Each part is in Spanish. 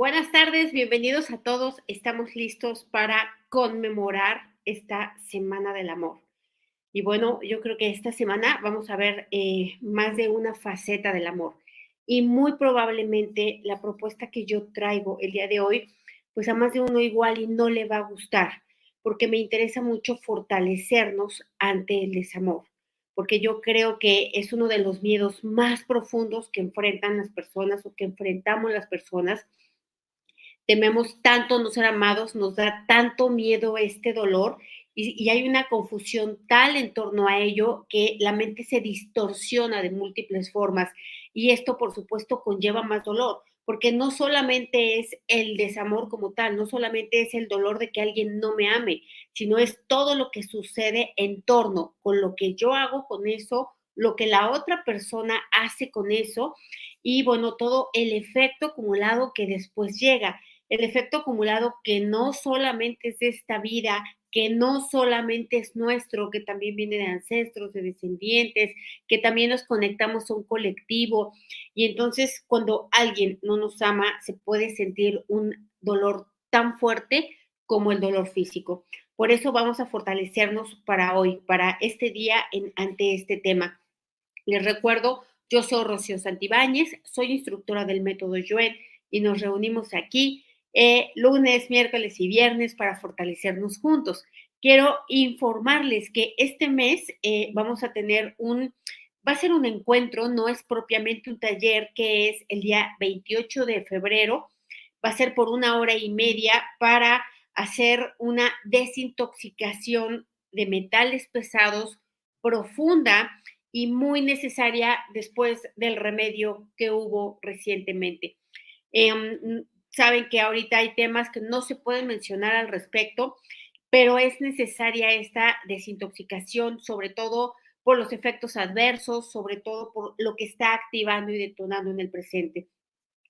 Buenas tardes, bienvenidos a todos. Estamos listos para conmemorar esta Semana del Amor. Y bueno, yo creo que esta semana vamos a ver eh, más de una faceta del amor. Y muy probablemente la propuesta que yo traigo el día de hoy, pues a más de uno igual y no le va a gustar, porque me interesa mucho fortalecernos ante el desamor, porque yo creo que es uno de los miedos más profundos que enfrentan las personas o que enfrentamos las personas tememos tanto no ser amados, nos da tanto miedo este dolor y, hay una confusión tal en torno a ello que la mente se distorsiona de múltiples formas y esto por supuesto conlleva más dolor, porque no solamente es el desamor como tal, no solamente es el dolor de que alguien no me ame, sino es todo lo que sucede en torno con lo que yo hago con eso, lo que la otra persona hace con eso y bueno, todo el efecto acumulado que después llega el efecto acumulado que no solamente es de esta vida, que no solamente es nuestro, que también viene de ancestros, de descendientes, que también nos conectamos a un colectivo. Y entonces cuando alguien no nos ama, se puede sentir un dolor tan fuerte como el dolor físico. Por eso vamos a fortalecernos para hoy, para este día ante este tema. Les recuerdo, yo soy Rocío Santibáñez, soy instructora del método Joen y nos reunimos aquí eh, lunes, miércoles y viernes para fortalecernos juntos. Quiero informarles que este mes eh, vamos a tener un, va a ser un encuentro, no es propiamente un taller, que es el día 28 de febrero, va a ser por una hora y media para hacer una desintoxicación de metales pesados profunda y muy necesaria después del remedio que hubo recientemente. Em, saben que ahorita hay temas que no se pueden mencionar al respecto, pero es necesaria esta desintoxicación, sobre todo por los efectos adversos, sobre todo por lo que está activando y detonando en el presente.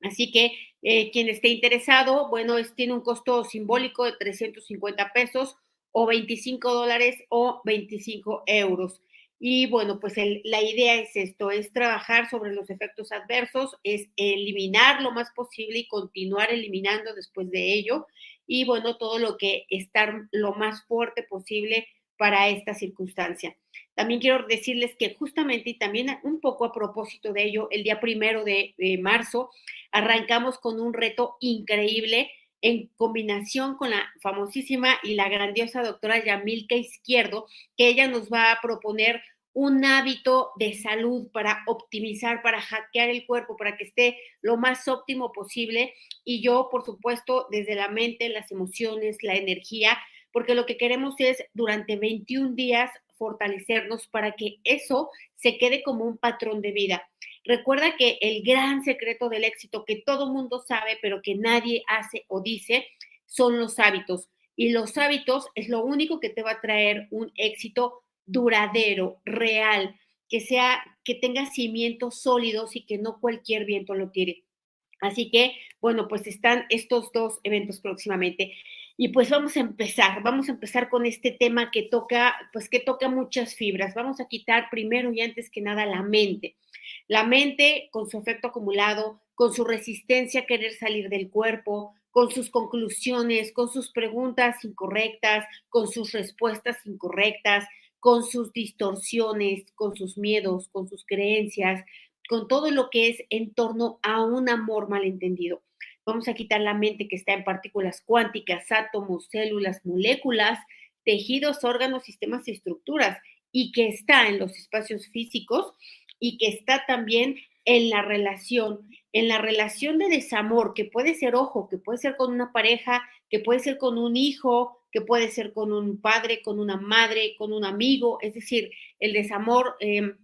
Así que eh, quien esté interesado, bueno, es, tiene un costo simbólico de 350 pesos o 25 dólares o 25 euros. Y bueno, pues la idea es esto, es trabajar sobre los efectos adversos, es eliminar lo más posible y continuar eliminando después de ello. Y bueno, todo lo que estar lo más fuerte posible para esta circunstancia. También quiero decirles que justamente y también un poco a propósito de ello, el día primero de, de marzo arrancamos con un reto increíble en combinación con la famosísima y la grandiosa doctora Yamilka Izquierdo, que ella nos va a proponer un hábito de salud para optimizar, para hackear el cuerpo, para que esté lo más óptimo posible. Y yo, por supuesto, desde la mente, las emociones, la energía, porque lo que queremos es durante 21 días fortalecernos para que eso se quede como un patrón de vida. Recuerda que el gran secreto del éxito que todo mundo sabe, pero que nadie hace o dice, son los hábitos. Y los hábitos es lo único que te va a traer un éxito duradero, real, que sea, que tenga cimientos sólidos y que no cualquier viento lo tire. Así que, bueno, pues están estos dos eventos próximamente. Y pues vamos a empezar, vamos a empezar con este tema que toca, pues que toca muchas fibras. Vamos a quitar primero y antes que nada la mente. La mente con su efecto acumulado, con su resistencia a querer salir del cuerpo, con sus conclusiones, con sus preguntas incorrectas, con sus respuestas incorrectas, con sus distorsiones, con sus miedos, con sus creencias, con todo lo que es en torno a un amor malentendido. Vamos a quitar la mente que está en partículas cuánticas, átomos, células, moléculas, tejidos, órganos, sistemas y estructuras, y que está en los espacios físicos y que está también en la relación, en la relación de desamor, que puede ser, ojo, que puede ser con una pareja, que puede ser con un hijo, que puede ser con un padre, con una madre, con un amigo, es decir, el desamor em,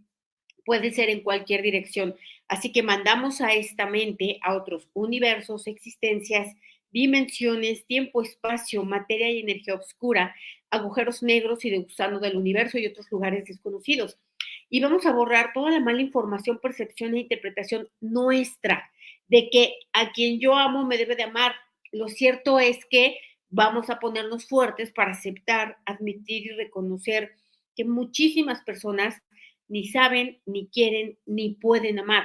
puede ser en cualquier dirección. Así que mandamos a esta mente a otros universos, existencias, dimensiones, tiempo, espacio, materia y energía oscura, agujeros negros y de gusano del universo y otros lugares desconocidos. Y vamos a borrar toda la mala información, percepción e interpretación nuestra de que a quien yo amo me debe de amar. Lo cierto es que vamos a ponernos fuertes para aceptar, admitir y reconocer que muchísimas personas ni saben, ni quieren, ni pueden amar.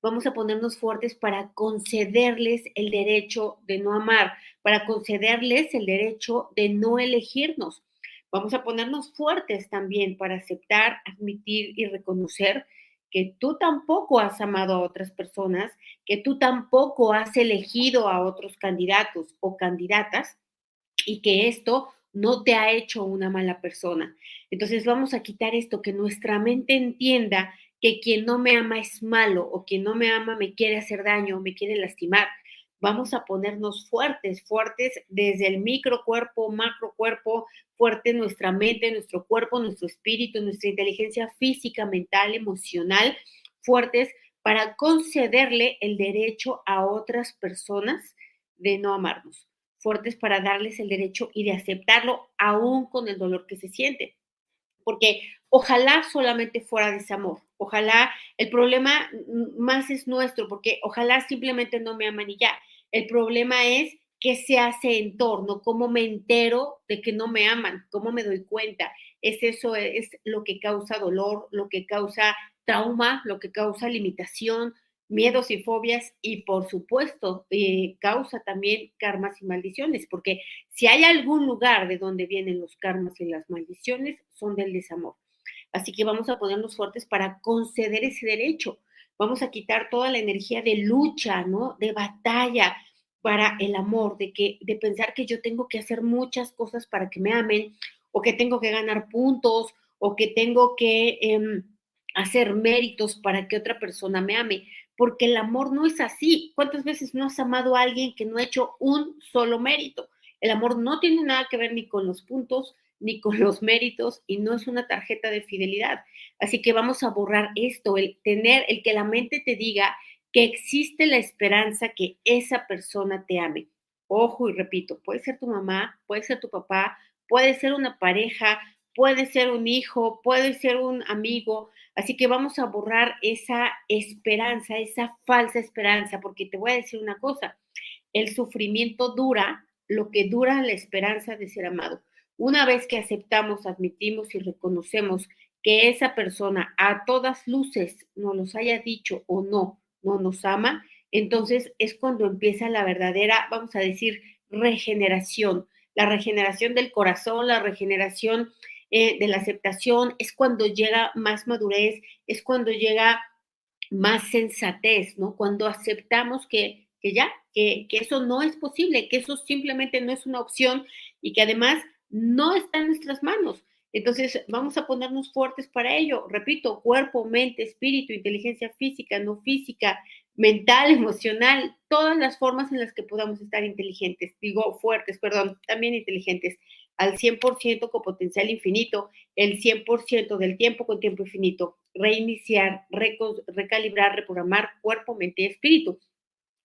vamos a ponernos fuertes para concederles el derecho de no amar, para concederles el derecho de no elegirnos. Vamos a ponernos fuertes también para aceptar, admitir y reconocer que tú tampoco has amado a otras personas, que tú tampoco has elegido a otros candidatos o candidatas y que esto no te ha hecho una mala persona. Entonces vamos a quitar esto, que nuestra mente entienda que quien no me ama es malo o quien no me ama me quiere hacer daño me quiere lastimar. Vamos a ponernos fuertes, fuertes desde el microcuerpo, macrocuerpo, fuerte nuestra mente, nuestro cuerpo, nuestro espíritu, nuestra inteligencia física, mental, emocional, fuertes para concederle el derecho a otras personas de no amarnos, fuertes para darles el derecho y de aceptarlo aún con el dolor que se siente. Porque ojalá solamente fuera desamor, ojalá el problema más es nuestro, porque ojalá simplemente no me aman y ya. El problema es qué se hace en torno, cómo me entero de que no me aman, cómo me doy cuenta. Es eso, es lo que causa dolor, lo que causa trauma, lo que causa limitación, miedos y fobias y por supuesto eh, causa también karmas y maldiciones, porque si hay algún lugar de donde vienen los karmas y las maldiciones, son del desamor. Así que vamos a ponernos fuertes para conceder ese derecho. Vamos a quitar toda la energía de lucha, ¿no? De batalla, para el amor, de, que, de pensar que yo tengo que hacer muchas cosas para que me amen, o que tengo que ganar puntos, o que tengo que em, hacer méritos para que otra persona me ame, porque el amor no es así. ¿Cuántas veces no has amado a alguien que no ha hecho un solo mérito? El amor no tiene nada que ver ni con los puntos, ni con los méritos, y no es una tarjeta de fidelidad. Así que vamos a borrar esto, el tener, el que la mente te diga que existe la esperanza que esa persona te ame. Ojo y repito, puede ser tu mamá, puede ser tu papá, puede ser una pareja, puede ser un hijo, puede ser un amigo. Así que vamos a borrar esa esperanza, esa falsa esperanza, porque te voy a decir una cosa, el sufrimiento dura lo que dura la esperanza de ser amado. Una vez que aceptamos, admitimos y reconocemos que esa persona a todas luces nos los haya dicho o no, no nos ama, entonces es cuando empieza la verdadera, vamos a decir, regeneración, la regeneración del corazón, la regeneración eh, de la aceptación, es cuando llega más madurez, es cuando llega más sensatez, ¿no? Cuando aceptamos que, que ya, que, que eso no es posible, que eso simplemente no es una opción y que además no está en nuestras manos. Entonces, vamos a ponernos fuertes para ello. Repito, cuerpo, mente, espíritu, inteligencia física, no física, mental, emocional, todas las formas en las que podamos estar inteligentes. Digo, fuertes, perdón, también inteligentes, al 100% con potencial infinito, el 100% del tiempo con tiempo infinito. Reiniciar, recalibrar, reprogramar cuerpo, mente y espíritu.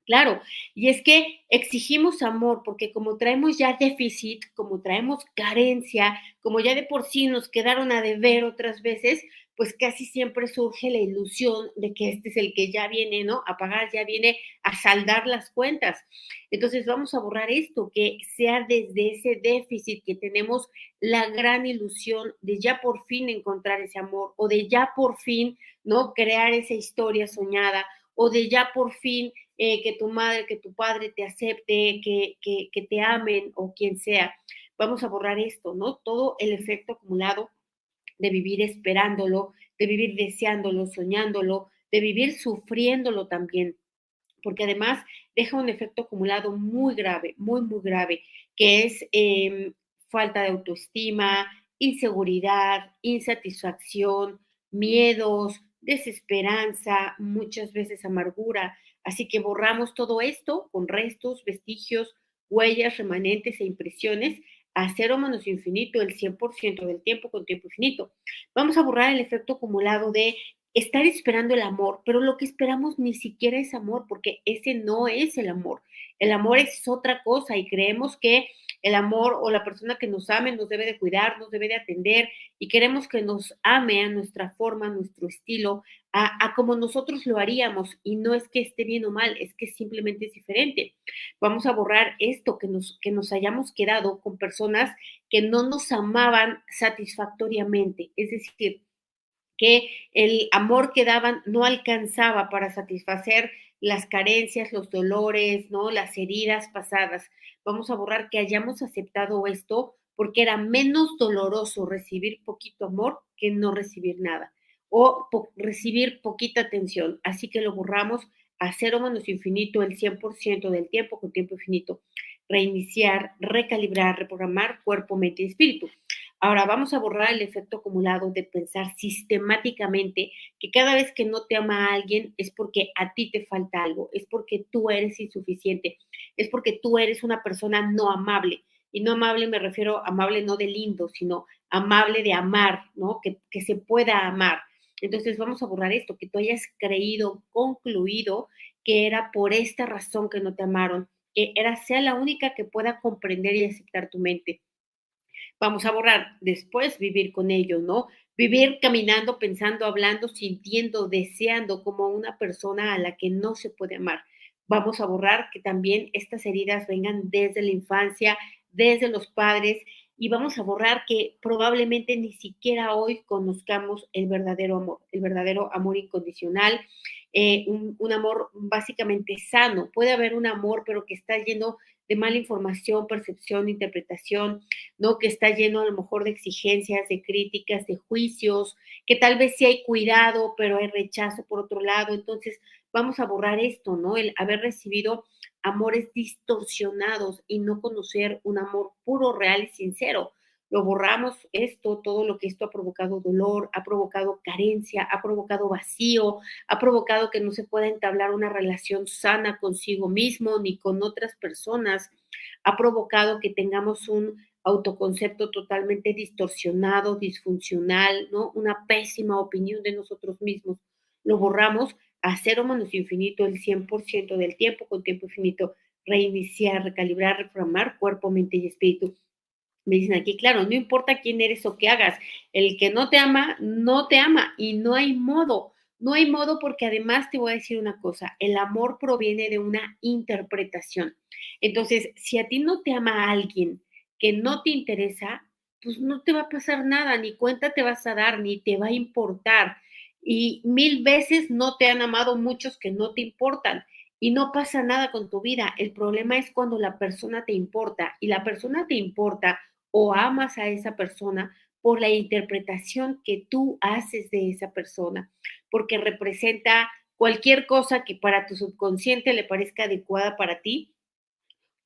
Claro, y es que exigimos amor porque como traemos ya déficit, como traemos carencia, como ya de por sí nos quedaron a deber otras veces, pues casi siempre surge la ilusión de que este es el que ya viene, ¿no? A pagar, ya viene a saldar las cuentas. Entonces vamos a borrar esto, que sea desde ese déficit que tenemos la gran ilusión de ya por fin encontrar ese amor o de ya por fin, ¿no? Crear esa historia soñada o de ya por fin eh, que tu madre, que tu padre te acepte, que, que, te amen o quien sea. Vamos a borrar esto, ¿no? Todo el efecto acumulado de vivir esperándolo, de vivir deseándolo, soñándolo, de vivir sufriéndolo también, porque además deja un efecto acumulado muy grave, muy, muy grave, que es em, falta de autoestima, inseguridad, insatisfacción, miedos, desesperanza, muchas veces amargura. Así que borramos todo esto con restos, vestigios, huellas, remanentes e impresiones a cero menos infinito, el 100% del tiempo con tiempo infinito. Vamos a borrar el efecto acumulado de estar esperando el amor, pero lo que esperamos ni siquiera es amor, porque ese no es el amor. El amor es otra cosa y creemos que el amor o la persona que nos ame nos debe de cuidar, nos debe de atender y queremos que nos ame a nuestra forma, a nuestro estilo, a, como nosotros lo haríamos y no es que esté bien o mal, es que simplemente es diferente. Vamos a borrar esto, que nos, que nos hayamos quedado con personas que no nos amaban satisfactoriamente, es decir, que el amor que daban no alcanzaba para satisfacer las carencias, los dolores, ¿no? Las heridas pasadas. Vamos a borrar que hayamos aceptado esto porque era menos doloroso recibir poquito amor que no recibir nada o recibir poquita atención. Así que lo borramos a cero menos infinito el 100% del tiempo con tiempo infinito. Reiniciar, recalibrar, reprogramar cuerpo, mente y espíritu. Ahora vamos a borrar el efecto acumulado de pensar sistemáticamente que cada vez que no te ama alguien es porque a ti te falta algo, es porque tú eres insuficiente, es porque tú eres una persona no amable. Y no amable me refiero amable no de lindo, sino amable de amar, ¿no? Que, que se pueda amar. Entonces vamos a borrar esto, que tú hayas creído, concluido que era por esta razón que no te amaron, que era sea la única que pueda comprender y aceptar tu mente vamos a borrar. Después vivir con ellos, ¿no? Vivir caminando, pensando, hablando, sintiendo, deseando como una persona a la que no se puede amar. Vamos a borrar que también estas heridas vengan desde la infancia, desde los padres, y vamos a borrar que probablemente ni siquiera hoy conozcamos el verdadero amor, el verdadero amor incondicional, eh, un, un, amor básicamente sano. Puede haber un amor, pero que está lleno mala información, percepción, interpretación, ¿no? Que está lleno a lo mejor de exigencias, de críticas, de juicios, que tal vez sí hay cuidado, pero hay rechazo por otro lado. Entonces, vamos a borrar esto, ¿no? El haber recibido amores distorsionados y no conocer un amor puro, real y sincero lo borramos esto, todo lo que esto ha provocado dolor, ha provocado carencia, ha provocado vacío, ha provocado que no se pueda entablar una relación sana consigo mismo ni con otras personas, ha provocado que tengamos un autoconcepto totalmente distorsionado, disfuncional, ¿no? Una pésima opinión de nosotros mismos. Lo borramos a cero menos infinito el 100% del tiempo con tiempo infinito, reiniciar, recalibrar, reformar cuerpo, mente y espíritu me dicen aquí, claro, no importa quién eres o qué hagas, el que no te ama, no te ama y no hay modo, no hay modo porque además te voy a decir una cosa, el amor proviene de una interpretación. Entonces, si a ti no te ama alguien que no te interesa, pues no te va a pasar nada, ni cuenta te vas a dar, ni te va a importar. Y mil veces no te han amado muchos que no te importan y no pasa nada con tu vida. El problema es cuando la persona te importa y la persona te importa o amas a esa persona por la interpretación que tú haces de esa persona, porque representa cualquier cosa que para tu subconsciente le parezca adecuada para ti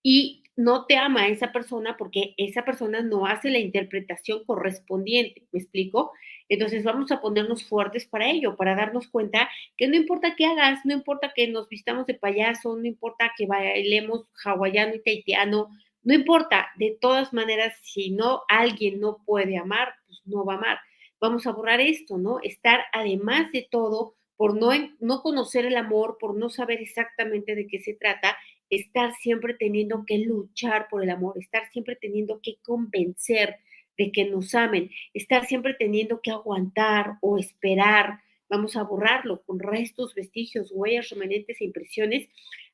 y no te ama esa persona porque esa persona no hace la interpretación correspondiente, ¿me explico? Entonces vamos a ponernos fuertes para ello, para darnos cuenta que no importa qué hagas, no importa que nos vistamos de payaso, no importa que bailemos hawaiano y taitiano, no importa, de todas maneras, si no alguien no puede amar, pues no va a amar. Vamos a borrar esto, ¿no? Estar además de todo, por no, no conocer el amor, por no saber exactamente de qué se trata, estar siempre teniendo que luchar por el amor, estar siempre teniendo que convencer de que nos amen, estar siempre teniendo que aguantar o esperar. Vamos a borrarlo con restos, vestigios, huellas, remanentes e impresiones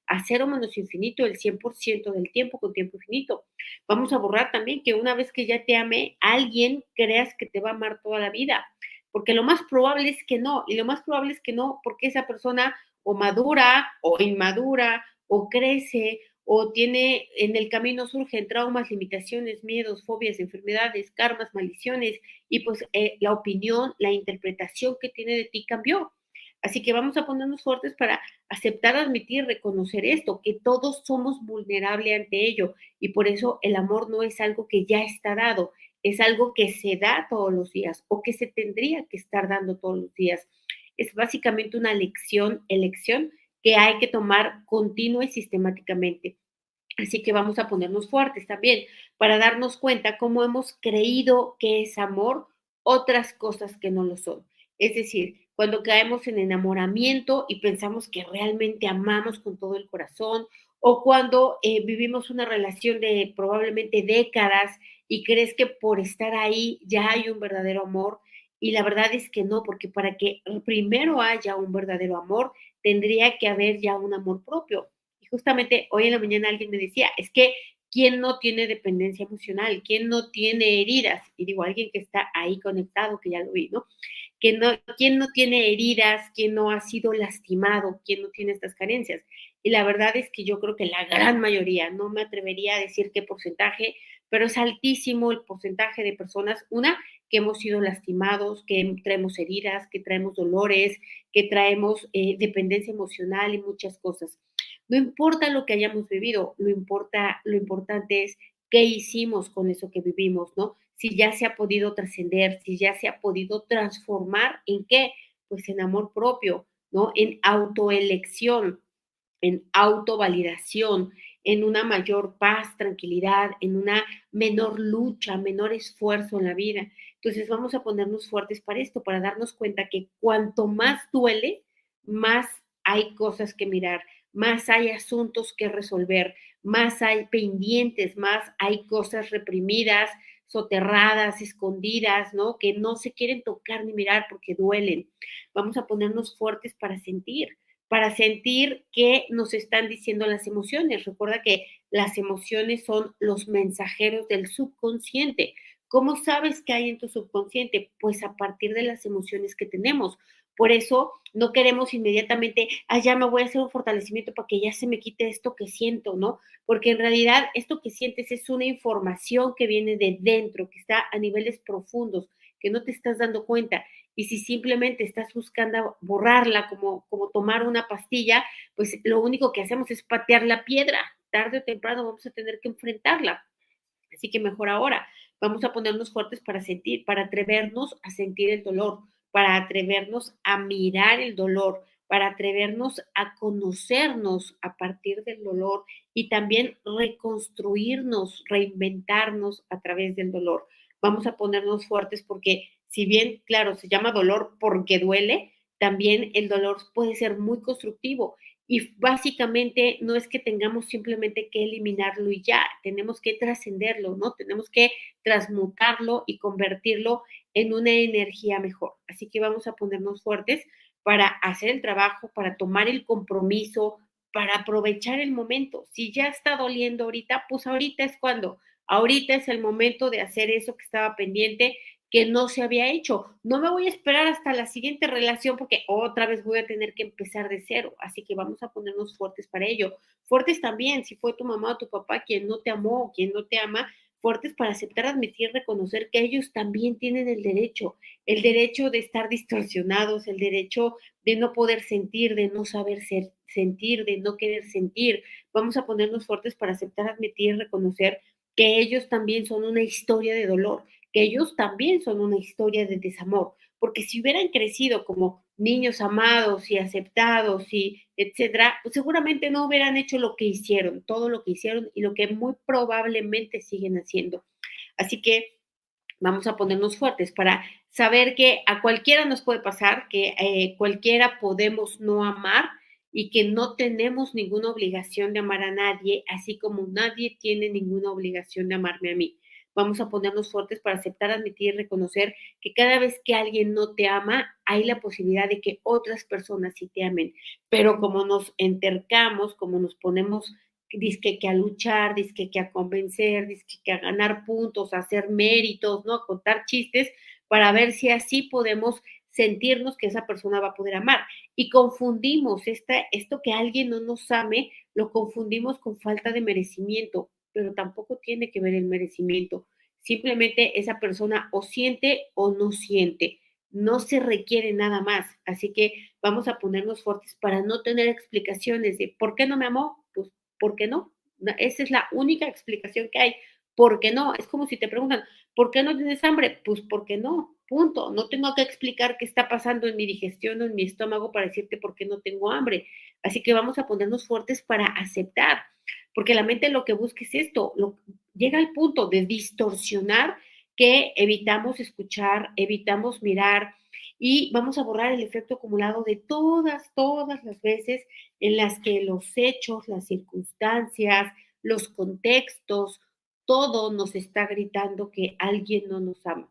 a cero menos infinito el 100% del tiempo con tiempo infinito. Vamos a borrar también que una vez que ya te ame, alguien creas que te va a amar toda la vida, porque lo más probable es que no, y lo más probable es que no, porque esa persona o madura o inmadura o crece o tiene en el camino surgen traumas, limitaciones, miedos, fobias, enfermedades, karmas, maldiciones y pues eh, la opinión, la interpretación que tiene de ti cambió. Así que vamos a ponernos fuertes para aceptar, admitir, reconocer esto, que todos somos vulnerables ante ello y por eso el amor no es algo que ya está dado, es algo que se da todos los días o que se tendría que estar dando todos los días. Es básicamente una lección, elección que hay que tomar continua y sistemáticamente. Así que vamos a ponernos fuertes también para darnos cuenta cómo hemos creído que es amor otras cosas que no lo son. Es decir, cuando caemos en enamoramiento y pensamos que realmente amamos con todo el corazón, o cuando eh, vivimos una relación de probablemente décadas y crees que por estar ahí ya hay un verdadero amor. Y la verdad es que no, porque para que primero haya un verdadero amor, tendría que haber ya un amor propio. Y justamente hoy en la mañana alguien me decía, es que ¿quién no tiene dependencia emocional? ¿Quién no tiene heridas? Y digo, alguien que está ahí conectado, que ya lo vi, ¿no? Que no, quién no tiene heridas, quién no ha sido lastimado, quién no tiene estas carencias. Y la verdad es que yo creo que la gran mayoría, no me atrevería a decir qué porcentaje, pero es altísimo el porcentaje de personas, una, que hemos sido lastimados, que traemos heridas, que traemos dolores, que traemos eh, dependencia emocional y muchas cosas. No importa lo que hayamos vivido, lo, importa, lo importante es qué hicimos con eso que vivimos, ¿no? Si ya se ha podido trascender, si ya se ha podido transformar en qué? Pues en amor propio, ¿no? En autoelección, en autovalidación, en una mayor paz, tranquilidad, en una menor lucha, menor esfuerzo en la vida. Entonces vamos a ponernos fuertes para esto, para darnos cuenta que cuanto más duele, más hay cosas que mirar, más hay asuntos que resolver, más hay pendientes, más hay cosas reprimidas, soterradas, escondidas, ¿no? Que no se quieren tocar ni mirar porque duelen. Vamos a ponernos fuertes para sentir, para sentir qué nos están diciendo las emociones. Recuerda que las emociones son los mensajeros del subconsciente. ¿Cómo sabes qué hay en tu subconsciente? Pues a partir de las emociones que tenemos. Por eso no queremos inmediatamente, ah, ya me voy a hacer un fortalecimiento para que ya se me quite esto que siento, ¿no? Porque en realidad esto que sientes es una información que viene de dentro, que está a niveles profundos, que no te estás dando cuenta. Y si simplemente estás buscando borrarla como, como tomar una pastilla, pues lo único que hacemos es patear la piedra. Tarde o temprano vamos a tener que enfrentarla. Así que mejor ahora, vamos a ponernos fuertes para sentir, para atrevernos a sentir el dolor para atrevernos a mirar el dolor, para atrevernos a conocernos a partir del dolor y también reconstruirnos, reinventarnos a través del dolor. Vamos a ponernos fuertes porque si bien, claro, se llama dolor porque duele, también el dolor puede ser muy constructivo y básicamente no es que tengamos simplemente que eliminarlo y ya, tenemos que trascenderlo, ¿no? Tenemos que transmutarlo y convertirlo en una energía mejor. Así que vamos a ponernos fuertes para hacer el trabajo, para tomar el compromiso, para aprovechar el momento. Si ya está doliendo ahorita, pues ahorita es cuando, ahorita es el momento de hacer eso que estaba pendiente que no se había hecho. No me voy a esperar hasta la siguiente relación porque otra vez voy a tener que empezar de cero. Así que vamos a ponernos fuertes para ello. Fuertes también, si fue tu mamá o tu papá quien no te amó o quien no te ama, fuertes para aceptar, admitir, reconocer que ellos también tienen el derecho, el derecho de estar distorsionados, el derecho de no poder sentir, de no saber sentir, de no querer sentir. Vamos a ponernos fuertes para aceptar, admitir, reconocer que ellos también son una historia de dolor, que ellos también son una historia de desamor, porque si hubieran crecido como niños amados y aceptados y etcétera, pues seguramente no hubieran hecho lo que hicieron, todo lo que hicieron y lo que muy probablemente siguen haciendo. Así que vamos a ponernos fuertes para saber que a cualquiera nos puede pasar, que eh, cualquiera podemos no amar y que no tenemos ninguna obligación de amar a nadie, así como nadie tiene ninguna obligación de amarme a mí. Vamos a ponernos fuertes para aceptar, admitir y reconocer que cada vez que alguien no te ama, hay la posibilidad de que otras personas sí te amen. Pero como nos entercamos, como nos ponemos disque que a luchar, disque que a convencer, disque que a ganar puntos, a hacer méritos, ¿no? A contar chistes para ver si así podemos sentirnos que esa persona va a poder amar. Y confundimos esta, esto que alguien no nos ame, lo confundimos con falta de merecimiento pero tampoco tiene que ver el merecimiento. Simplemente esa persona o siente o no siente. No se requiere nada más. Así que vamos a ponernos fuertes para no tener explicaciones de por qué no me amó. Pues, ¿por qué no? Esa es la única explicación que hay. ¿Por qué no? Es como si te preguntan, ¿por qué no tienes hambre? Pues porque no, punto. No tengo que explicar qué está pasando en mi digestión o en mi estómago para decirte por qué no tengo hambre. Así que vamos a ponernos fuertes para aceptar porque la mente lo que busca es esto, llega al punto de distorsionar que evitamos escuchar, evitamos mirar y vamos a borrar el efecto acumulado de todas, todas las veces en las que los hechos, las circunstancias, los contextos, todo nos está gritando que alguien no nos ama.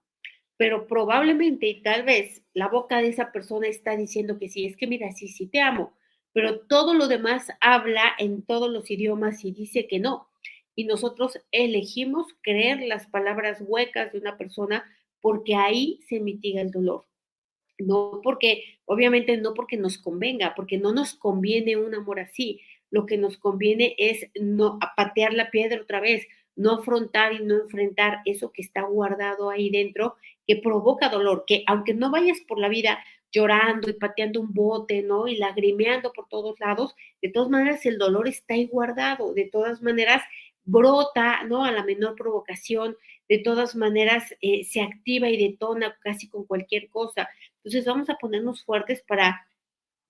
Pero probablemente y tal vez la boca de esa persona está diciendo que sí, es que mira, sí, sí te amo, pero todo lo demás habla en todos los idiomas y dice que no. Y nosotros elegimos creer las palabras huecas de una persona porque ahí se mitiga el dolor. no porque, obviamente no porque nos convenga, porque no nos conviene un amor así. Lo que nos conviene es no patear la piedra otra vez, no afrontar y no enfrentar eso que está guardado ahí dentro, que provoca dolor, que aunque no vayas por la vida llorando y pateando un bote, ¿no? Y lagrimeando por todos lados, de todas maneras el dolor está ahí guardado, de todas maneras brota, ¿no? A la menor provocación, de todas maneras eh, se activa y detona casi con cualquier cosa. Entonces vamos a ponernos fuertes para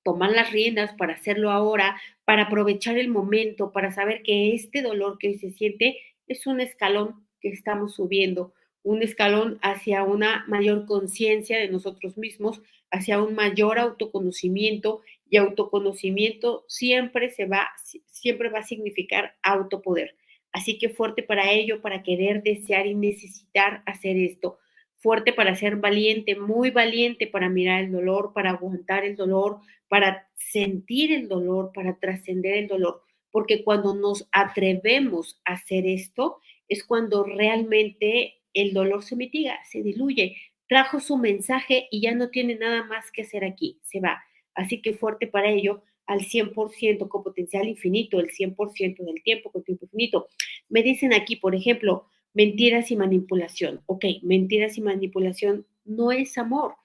tomar las riendas, para hacerlo ahora, para aprovechar el momento, para saber que este dolor que hoy se siente es un escalón que estamos subiendo, un escalón hacia una mayor conciencia de nosotros mismos, hacia un mayor autoconocimiento y autoconocimiento siempre se va, siempre va a significar autopoder. Así que fuerte para ello, para querer, desear y necesitar hacer esto. Fuerte para ser valiente, muy valiente para mirar el dolor, para aguantar el dolor, para sentir el dolor, para trascender el dolor porque cuando nos atrevemos a hacer esto es cuando realmente el dolor se mitiga, se diluye, trajo su mensaje y ya no tiene nada más que hacer aquí, se va. Así que fuerte para ello, al 100% con potencial infinito, el 100% del tiempo con tiempo infinito. Me dicen aquí, por ejemplo, mentiras y manipulación. Ok, mentiras y manipulación no es amor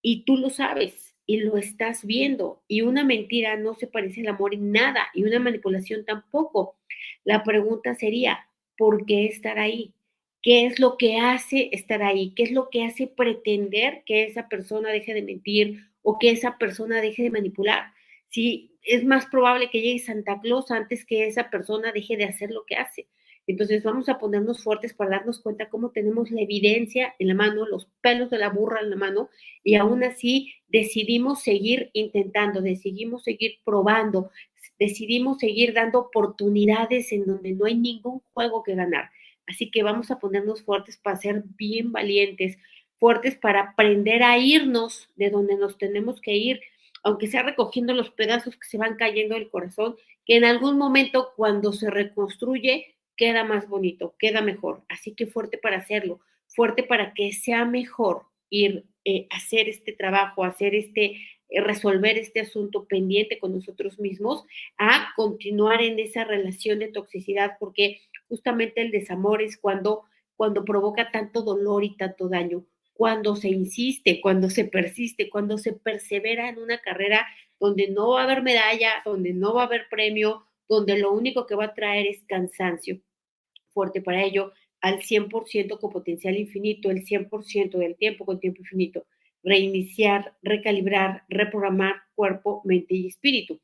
y tú lo sabes y lo estás viendo. Y una mentira no se parece al amor en nada y una manipulación tampoco. La pregunta sería, ¿por qué estar ahí? ¿Qué es lo que hace estar ahí? ¿Qué es lo que hace pretender que esa persona deje de mentir o que esa persona deje de manipular? Si es más probable que llegue Santa Claus antes que esa persona deje de hacer lo que hace. Entonces vamos a ponernos fuertes para darnos cuenta cómo tenemos la evidencia en la mano, los pelos de la burra en la mano, y aún así decidimos seguir intentando, decidimos seguir probando, decidimos seguir dando oportunidades en donde no hay ningún juego que ganar. Así que vamos a ponernos fuertes para ser bien valientes, fuertes para aprender a irnos de donde nos tenemos que ir, aunque sea recogiendo los pedazos que se van cayendo del corazón, que en algún momento cuando se reconstruye queda más bonito, queda mejor. Así que fuerte para hacerlo, fuerte para que sea mejor ir eh, hacer este trabajo, hacer este, eh, resolver este asunto pendiente con nosotros mismos, a continuar en esa relación de toxicidad, porque justamente el desamor es cuando, cuando provoca tanto dolor y tanto daño, cuando se insiste, cuando se persiste, cuando se persevera en una carrera donde no va a haber medalla, donde no va a haber premio, donde lo único que va a traer es cansancio. Fuerte para ello, al 100% con potencial infinito, el 100% del tiempo con tiempo infinito. Reiniciar, recalibrar, reprogramar cuerpo, mente y espíritu.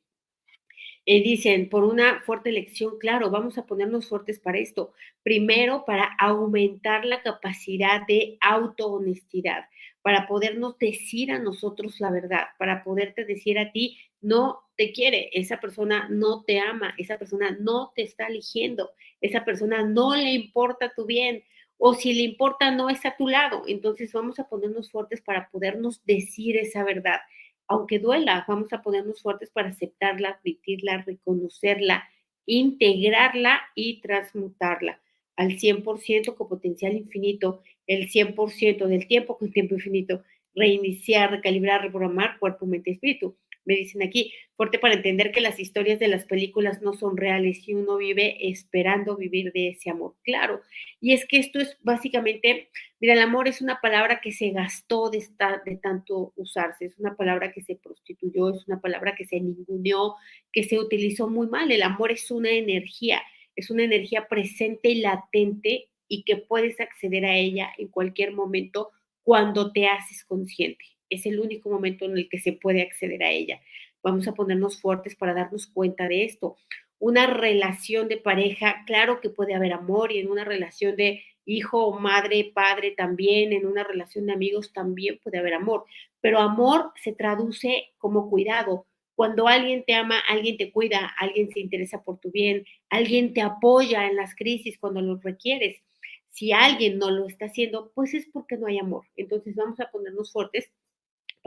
Eh, dicen, por una fuerte elección, claro, vamos a ponernos fuertes para esto. Primero, para aumentar la capacidad de autohonestidad, para podernos decir a nosotros la verdad, para poderte decir a ti, no te quiere, esa persona no te ama, esa persona no te está eligiendo, esa persona no le importa tu bien, o si le importa no está a tu lado. Entonces vamos a ponernos fuertes para podernos decir esa verdad. Aunque duela, vamos a ponernos fuertes para aceptarla, admitirla, reconocerla, integrarla y transmutarla al 100% con potencial infinito, el 100% del tiempo con tiempo infinito, reiniciar, recalibrar, reprogramar cuerpo, mente espíritu me dicen aquí, fuerte para entender que las historias de las películas no son reales y uno vive esperando vivir de ese amor, claro. Y es que esto es básicamente, mira, el amor es una palabra que se gastó de, de tanto usarse, es una palabra que se prostituyó, es una palabra que se ninguneó, que se utilizó muy mal. El amor es una energía, es una energía presente y latente y que puedes acceder a ella en cualquier momento cuando te haces consciente es el único momento en el que se puede acceder a ella. Vamos a ponernos fuertes para darnos cuenta de esto. Una relación de pareja, claro que puede haber amor y en una relación de hijo, madre, padre también, en una relación de amigos también puede haber amor, pero amor se traduce como cuidado. Cuando alguien te ama, alguien te cuida, alguien se interesa por tu bien, alguien te apoya en las crisis cuando lo requieres. Si alguien no lo está haciendo, pues es porque no hay amor. Entonces vamos a ponernos fuertes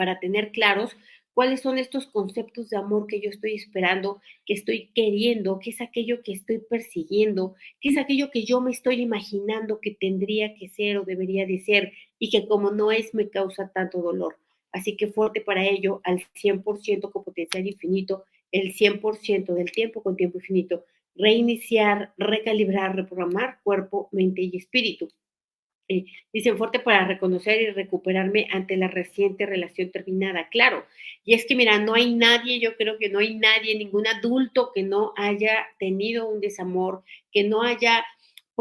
para tener claros cuáles son estos conceptos de amor que yo estoy esperando, que estoy queriendo, qué es aquello que estoy persiguiendo, qué es aquello que yo me estoy imaginando que tendría que ser o debería de ser y que como no es me causa tanto dolor. Así que fuerte para ello al 100% con potencial infinito, el 100% del tiempo con tiempo infinito. Reiniciar, recalibrar, reprogramar cuerpo, mente y espíritu. Eh, dicen fuerte para reconocer y recuperarme ante la reciente relación terminada. Claro, y es que mira, no hay nadie, yo creo que no hay nadie, ningún adulto que no haya tenido un desamor, que no haya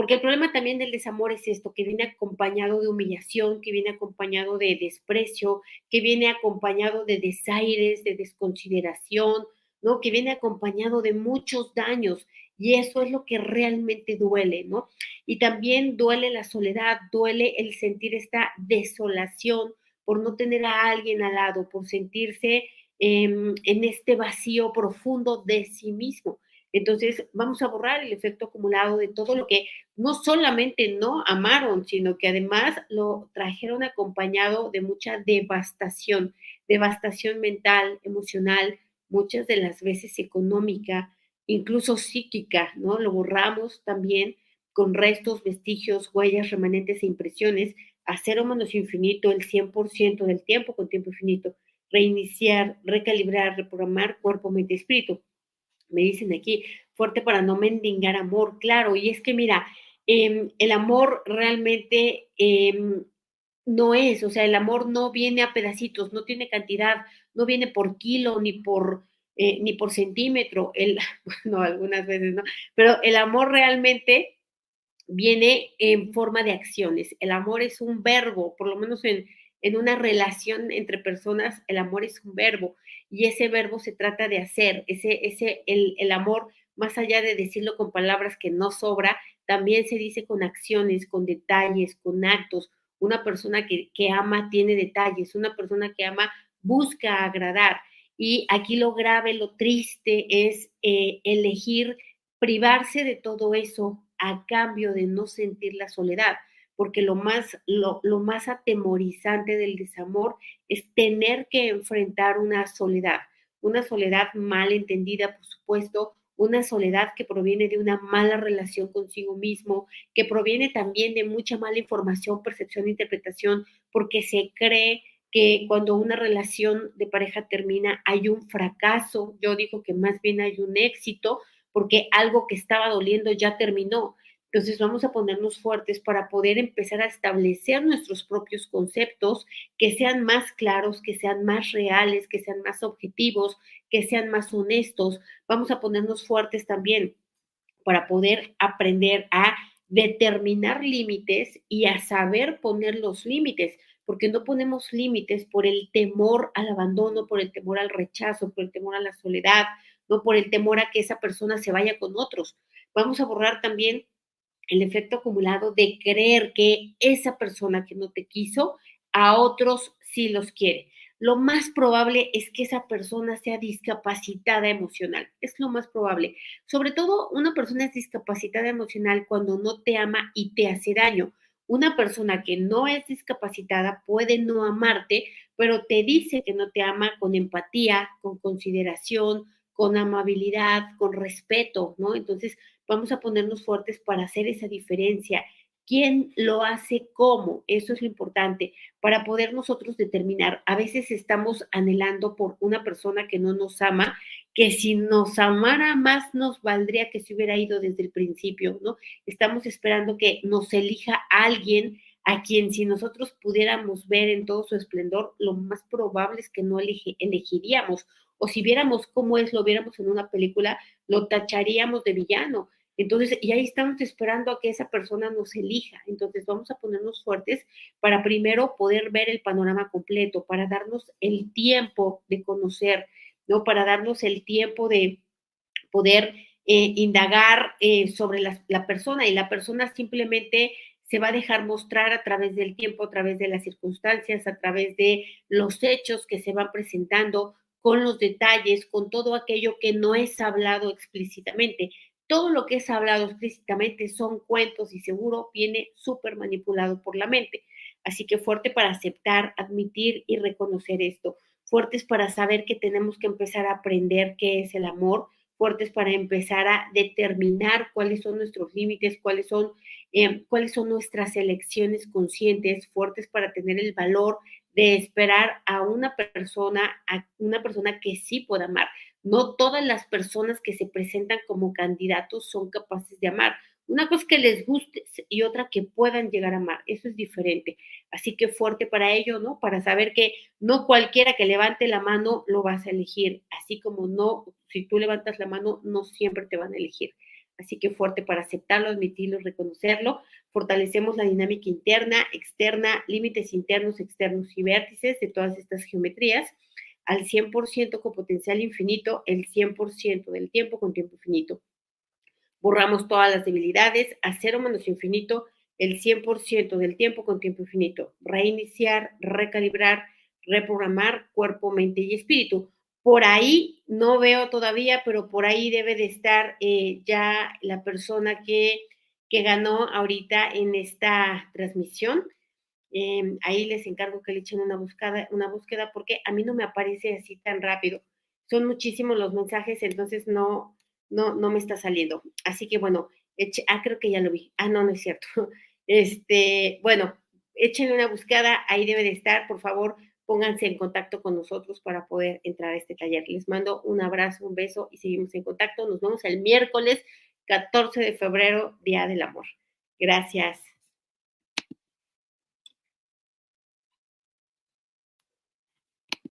porque el problema también del desamor es esto, que viene acompañado de humillación, que viene acompañado de desprecio, que viene acompañado de desaires, de desconsideración, ¿no? Que viene acompañado de muchos daños y eso es lo que realmente duele, ¿no? Y también duele la soledad, duele el sentir esta desolación por no tener a alguien al lado, por sentirse em, en este vacío profundo de sí mismo. Entonces, vamos a borrar el efecto acumulado de todo lo que no solamente no amaron, sino que además lo trajeron acompañado de mucha devastación, devastación mental, emocional, muchas de las veces económica, incluso psíquica, ¿no? Lo borramos también con restos, vestigios, huellas, remanentes e impresiones, a cero menos infinito el 100% del tiempo con tiempo infinito, reiniciar, recalibrar, reprogramar cuerpo, mente espíritu me dicen aquí, fuerte para no mendigar amor, claro, y es que mira, em, el amor realmente em, no es, o sea, el amor no viene a pedacitos, no tiene cantidad, no viene por kilo ni por, eh, ni por centímetro, el, bueno, algunas veces no, pero el amor realmente viene en forma de acciones. El amor es un verbo, por lo menos en, en una relación entre personas, el amor es un verbo y ese verbo se trata de hacer, ese, ese, el, el amor, más allá de decirlo con palabras que no sobra, también se dice con acciones, con detalles, con actos. Una persona que, que ama tiene detalles, una persona que ama busca agradar. Y aquí lo grave, lo triste es eh, elegir privarse de todo eso a cambio de no sentir la soledad porque lo más, lo, más atemorizante del desamor es tener que enfrentar una soledad, una soledad mal entendida, por supuesto, una soledad que proviene de una mala relación consigo mismo, que proviene también de mucha mala información, percepción interpretación, porque se cree que cuando una relación de pareja termina hay un fracaso, yo digo que más bien hay un éxito, porque algo que estaba doliendo ya terminó. Entonces vamos a ponernos fuertes para poder empezar a establecer nuestros propios conceptos que sean más claros, que sean más reales, que sean más objetivos, que sean más honestos. Vamos a ponernos fuertes también para poder aprender a determinar límites y a saber poner los límites, porque no ponemos límites por el temor al abandono, por el temor al rechazo, por el temor a la soledad, no por el temor a que esa persona se vaya con otros. Vamos a borrar también el efecto acumulado de creer que esa persona que no te quiso, a otros sí los quiere. Lo más probable es que esa persona sea discapacitada emocional. Es lo más probable. Sobre todo, una persona es discapacitada emocional cuando no te ama y te hace daño. Una persona que no es discapacitada puede no amarte, pero te dice que no te ama con empatía, con consideración, con amabilidad, con respeto, ¿no? Entonces, vamos a ponernos fuertes para hacer esa diferencia. ¿Quién lo hace cómo? Eso es lo importante para poder nosotros determinar. A veces estamos anhelando por una persona que no nos ama, que si nos amara más nos valdría que se hubiera ido desde el principio, ¿no? Estamos esperando que nos elija alguien a quien si nosotros pudiéramos ver en todo su esplendor, lo más probable es que no elegiríamos. O si viéramos cómo es, lo viéramos en una película, lo tacharíamos de villano. Entonces, y ahí estamos esperando a que esa persona nos elija. Entonces, vamos a ponernos fuertes para primero poder ver el panorama completo, para darnos el tiempo de conocer, ¿no? Para darnos el tiempo de poder eh, indagar eh, sobre la, la persona y la persona simplemente se va a dejar mostrar a través del tiempo, a través de las circunstancias, a través de los hechos que se van presentando, con los detalles, con todo aquello que no es hablado explícitamente todo lo que es hablado explícitamente son cuentos y seguro viene súper manipulado por la mente. Así que fuerte para aceptar, admitir y reconocer esto. Fuertes para saber que tenemos que empezar a aprender qué es el amor. Fuertes para empezar a determinar cuáles son nuestros límites, cuáles son, eh, cuáles son nuestras elecciones conscientes. Fuertes para tener el valor de esperar a una persona, a una persona que sí pueda amar. No todas las personas que se presentan como candidatos son capaces de amar. Una cosa que les guste y otra que puedan llegar a amar. Eso es diferente. Así que fuerte para ello, ¿no? Para saber que no cualquiera que levante la mano lo vas a elegir. Así como no, si tú levantas la mano, no siempre te van a elegir. Así que fuerte para aceptarlo, admitirlo, reconocerlo. Fortalecemos la dinámica interna, externa, límites internos, externos y vértices de todas estas geometrías al 100% con potencial infinito, el 100% del tiempo con tiempo infinito borramos todas las debilidades, a cero menos infinito, el 100% del tiempo con tiempo infinito, reiniciar, recalibrar, reprogramar cuerpo, mente y espíritu. Por ahí no veo todavía, pero por ahí debe de estar eh, ya la persona que, que, ganó ahorita en esta transmisión. Em, ahí les encargo que le echen una búsqueda, una búsqueda porque a mí no me aparece así tan rápido. Son muchísimos los mensajes, entonces no, no, no me está saliendo. Así que bueno, eche, ah, creo que ya lo vi. Ah, no, no es cierto. Este, bueno, échenle una buscada, ahí debe de estar, por favor, pónganse en contacto con nosotros para poder entrar a este taller. Les mando un abrazo, un beso y seguimos en contacto. Nos vemos el miércoles 14 de febrero, Día del Amor. Gracias.